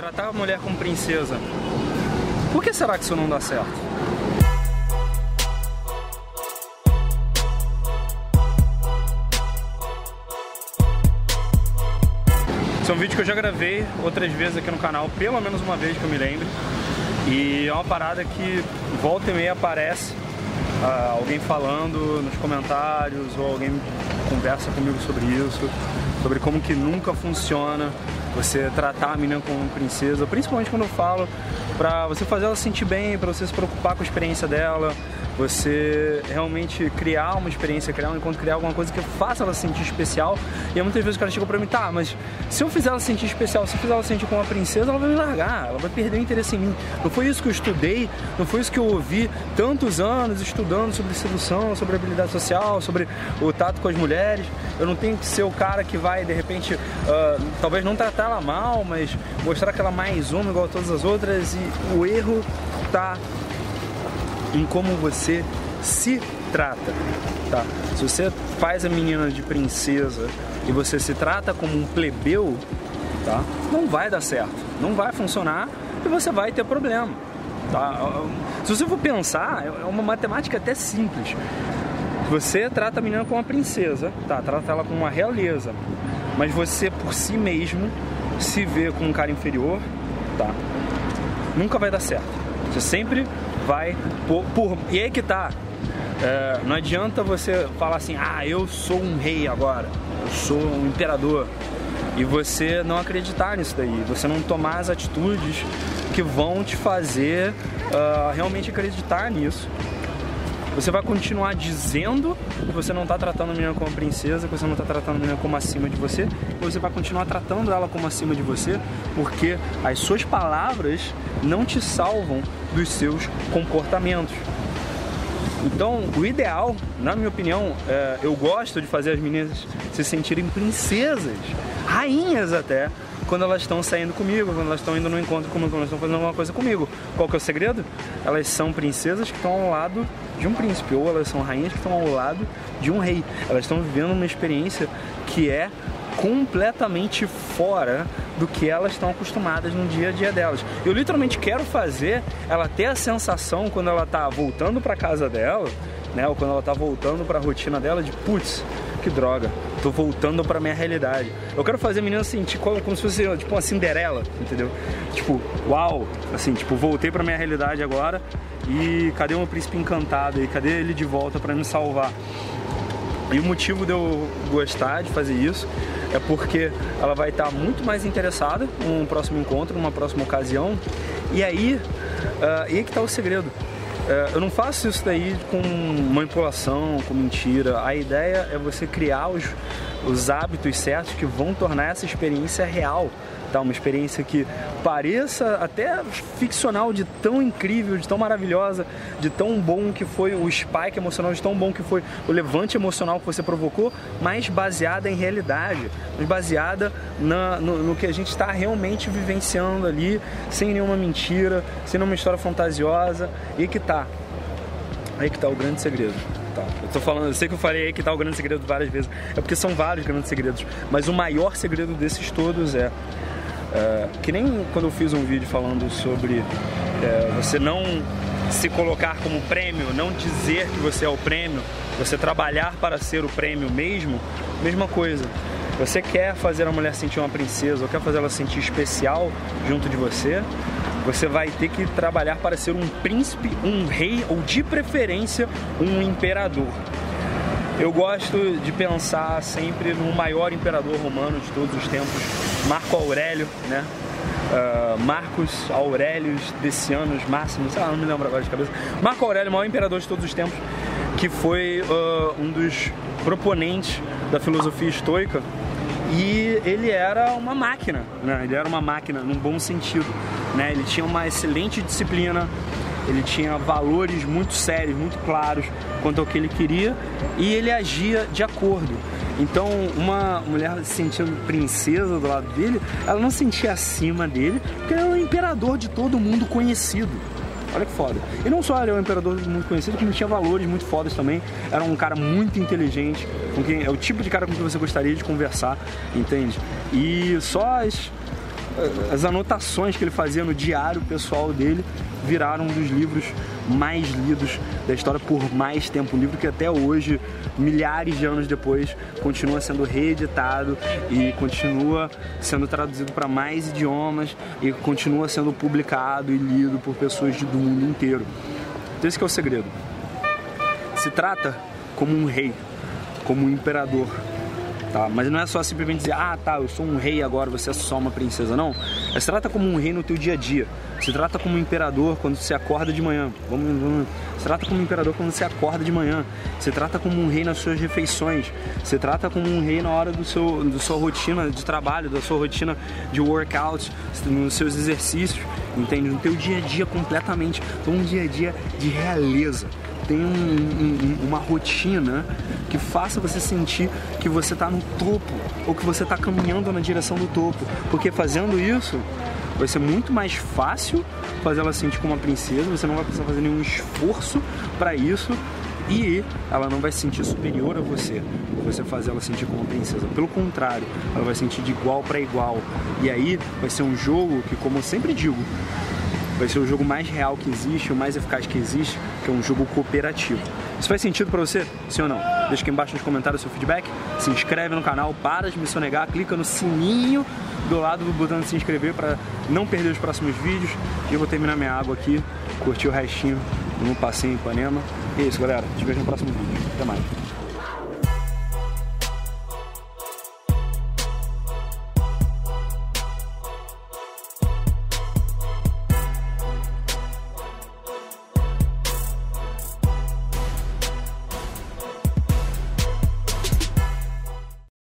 tratar a mulher como princesa, por que será que isso não dá certo? Esse é um vídeo que eu já gravei outras vezes aqui no canal, pelo menos uma vez que eu me lembre. E é uma parada que volta e meia aparece uh, alguém falando nos comentários ou alguém conversa comigo sobre isso, sobre como que nunca funciona você tratar a menina como princesa, principalmente quando eu falo para você fazer ela se sentir bem, para você se preocupar com a experiência dela, você realmente criar uma experiência, criar um encontro, criar alguma coisa que faça ela se sentir especial. E muitas vezes o cara chegou pra mim, tá, mas se eu fizer ela se sentir especial, se eu fizer ela se sentir como uma princesa, ela vai me largar, ela vai perder o interesse em mim. Não foi isso que eu estudei, não foi isso que eu ouvi tantos anos estudando sobre sedução, sobre habilidade social, sobre o tato com as mulheres. Eu não tenho que ser o cara que vai, de repente, uh, talvez não tratar ela mal, mas mostrar que ela é mais uma igual a todas as outras. E o erro tá em como você se trata, tá? Se você faz a menina de princesa e você se trata como um plebeu, tá? Não vai dar certo, não vai funcionar e você vai ter problema, tá? Se você for pensar, é uma matemática até simples. Você trata a menina como uma princesa, tá? Trata ela como uma realeza, mas você por si mesmo se vê como um cara inferior, tá? Nunca vai dar certo. Você sempre vai por. por e aí que tá. É, não adianta você falar assim, ah, eu sou um rei agora, eu sou um imperador. E você não acreditar nisso daí, você não tomar as atitudes que vão te fazer uh, realmente acreditar nisso. Você vai continuar dizendo que você não está tratando a menina como princesa, que você não está tratando a menina como acima de você, e você vai continuar tratando ela como acima de você, porque as suas palavras não te salvam dos seus comportamentos. Então, o ideal, na minha opinião, é, eu gosto de fazer as meninas se sentirem princesas, rainhas até, quando elas estão saindo comigo, quando elas estão indo no encontro comigo, quando elas estão fazendo alguma coisa comigo. Qual que é o segredo? Elas são princesas que estão ao lado de um príncipe, ou elas são rainhas que estão ao lado de um rei. Elas estão vivendo uma experiência que é completamente fora do que elas estão acostumadas no dia a dia delas. Eu literalmente quero fazer ela ter a sensação quando ela está voltando para casa dela, né, ou quando ela está voltando para a rotina dela de putz, que droga, tô voltando para minha realidade. Eu quero fazer a menina sentir como, como se fosse tipo uma Cinderela, entendeu? Tipo, uau, assim, tipo, voltei para minha realidade agora e cadê o meu príncipe encantado e cadê ele de volta para me salvar? E o motivo de eu gostar de fazer isso é porque ela vai estar muito mais interessada num próximo encontro, numa próxima ocasião. E aí, uh, aí que está o segredo. Uh, eu não faço isso daí com manipulação, com mentira. A ideia é você criar os, os hábitos certos que vão tornar essa experiência real tá? Uma experiência que pareça até ficcional de tão incrível, de tão maravilhosa, de tão bom que foi o spike emocional, de tão bom que foi o levante emocional que você provocou, mas baseada em realidade, mas baseada na, no, no que a gente está realmente vivenciando ali, sem nenhuma mentira, sem nenhuma história fantasiosa, e que tá. Aí que tá o grande segredo. Tá. Eu tô falando, eu sei que eu falei aí que tá o grande segredo várias vezes, é porque são vários grandes segredos, mas o maior segredo desses todos é é, que nem quando eu fiz um vídeo falando sobre é, você não se colocar como prêmio, não dizer que você é o prêmio, você trabalhar para ser o prêmio mesmo, mesma coisa. Você quer fazer a mulher sentir uma princesa ou quer fazer ela sentir especial junto de você, você vai ter que trabalhar para ser um príncipe, um rei ou de preferência um imperador. Eu gosto de pensar sempre no maior imperador romano de todos os tempos, Marco Aurélio, né? Uh, Marcos Aurelius Decianus Máximos, ah, não me lembro agora de cabeça. Marco Aurélio, maior imperador de todos os tempos, que foi uh, um dos proponentes da filosofia estoica e ele era uma máquina, né? Ele era uma máquina num bom sentido, né? Ele tinha uma excelente disciplina, ele tinha valores muito sérios, muito claros quanto ao que ele queria e ele agia de acordo. Então, uma mulher se sentindo princesa do lado dele, ela não se sentia acima dele, porque ele era o imperador de todo mundo conhecido. Olha que foda. E não só ele é um imperador muito conhecido, como tinha valores muito fodas também. Era um cara muito inteligente, com quem é o tipo de cara com quem você gostaria de conversar, entende? E só as as anotações que ele fazia no diário pessoal dele viraram um dos livros mais lidos da história por mais tempo. Um livro que até hoje, milhares de anos depois, continua sendo reeditado e continua sendo traduzido para mais idiomas e continua sendo publicado e lido por pessoas do mundo inteiro. Então esse é o segredo. Se trata como um rei, como um imperador, tá? Mas não é só simplesmente dizer, ah, tá, eu sou um rei agora, você é só uma princesa, não. Se trata como um rei no teu dia a dia. Se trata como um imperador quando você acorda de manhã. Vamos, vamos. Se trata como um imperador quando você acorda de manhã. Se trata como um rei nas suas refeições. Se trata como um rei na hora do seu, da sua rotina de trabalho, da sua rotina de workout, nos seus exercícios, entende? No teu dia a dia completamente. Então um dia a dia de realeza tem um, um, uma rotina que faça você sentir que você está no topo ou que você está caminhando na direção do topo. Porque fazendo isso, vai ser muito mais fácil fazer ela sentir como uma princesa, você não vai precisar fazer nenhum esforço para isso e ela não vai se sentir superior a você, você fazer ela sentir como princesa. Pelo contrário, ela vai sentir de igual para igual. E aí vai ser um jogo que, como eu sempre digo, vai ser o jogo mais real que existe, o mais eficaz que existe, que é um jogo cooperativo. Isso faz sentido para você? Sim ou não? Deixa aqui embaixo nos comentários o seu feedback, se inscreve no canal, para de me sonegar, clica no sininho do lado do botão de se inscrever para não perder os próximos vídeos. E eu vou terminar minha água aqui, curtir o restinho no passeio em Ipanema. E é isso, galera. Te vejo no próximo vídeo. Até mais.